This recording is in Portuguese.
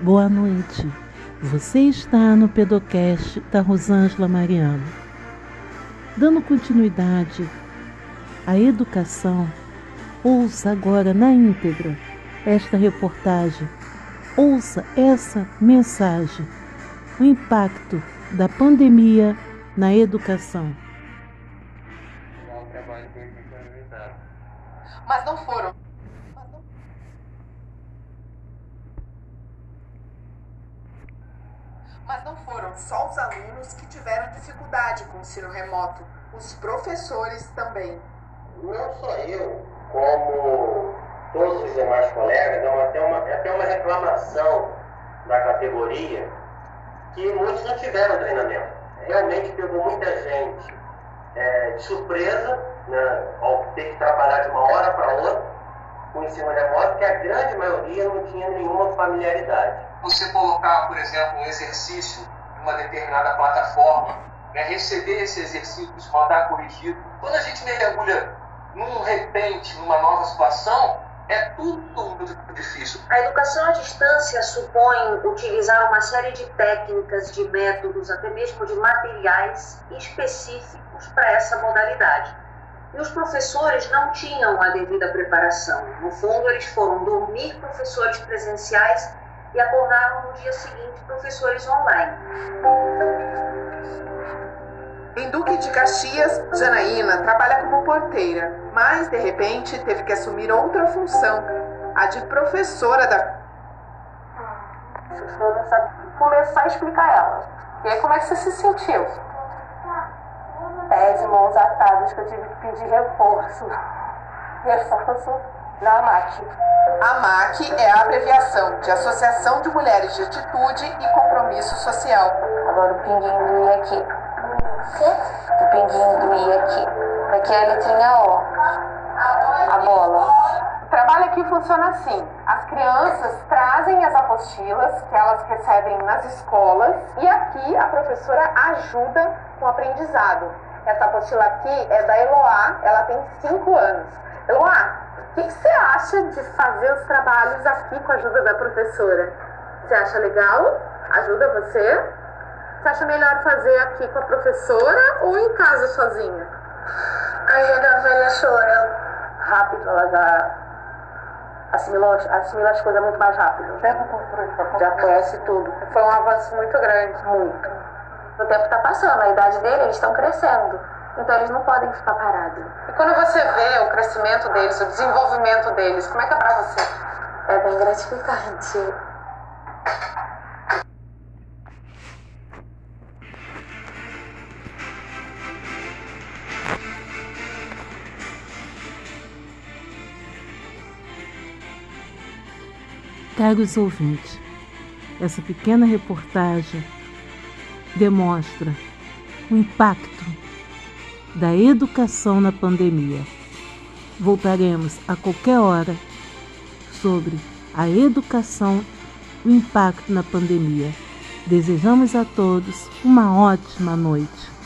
Boa noite. Você está no Pedocast da Rosângela Mariano. Dando continuidade à educação, ouça agora na íntegra esta reportagem. Ouça essa mensagem. O impacto da pandemia na educação. Mas não foram Mas não foram só os alunos que tiveram dificuldade com o ensino remoto, os professores também. Não só eu, como todos os demais colegas, é até uma, é até uma reclamação da categoria que muitos não tiveram treinamento. Realmente pegou muita gente é, de surpresa, né, ao ter que trabalhar de uma hora para outra o ensino remoto, que a grande maioria não tinha nenhuma familiaridade você colocar, por exemplo, um exercício em uma determinada plataforma, né, receber esse exercício, rodar corrigido. Quando a gente mergulha num repente, numa nova situação, é tudo muito difícil. A educação à distância supõe utilizar uma série de técnicas, de métodos, até mesmo de materiais específicos para essa modalidade. E os professores não tinham a devida preparação. No fundo, eles foram dormir professores presenciais e acordaram no dia seguinte professores online. Em Duque de Caxias, Janaína trabalha como porteira, mas de repente teve que assumir outra função, a de professora da. Não sabe começar a explicar ela. E aí, como é que você se sentiu? E mãos atadas, que eu tive que pedir reforço. Reforço na AMAC. AMAC é a abreviação de Associação de Mulheres de Atitude e Compromisso Social. Agora o pinguinho do I aqui. O pinguinho do I aqui. Aqui é a letrinha O. A bola. O trabalho aqui funciona assim. As crianças trazem as apostilas que elas recebem nas escolas e aqui a professora ajuda com o aprendizado. Essa apostila aqui é da Eloá, ela tem 5 anos. Eloá, o que você acha de fazer os trabalhos aqui com a ajuda da professora? Você acha legal? Ajuda você? Você acha melhor fazer aqui com a professora ou em casa sozinha? Ajuda a professora. Rápido, ela já assimila, assimila as coisas muito mais rápido. Já conhece tudo. Foi um avanço muito grande. Muito. O tempo está passando, a idade dele, eles estão crescendo. Então eles não podem ficar parados. E quando você vê o crescimento deles, o desenvolvimento deles, como é que é pra você? É bem gratificante. Caros ouvintes, essa pequena reportagem demonstra o impacto da educação na pandemia. Voltaremos a qualquer hora sobre a educação o impacto na pandemia. Desejamos a todos uma ótima noite.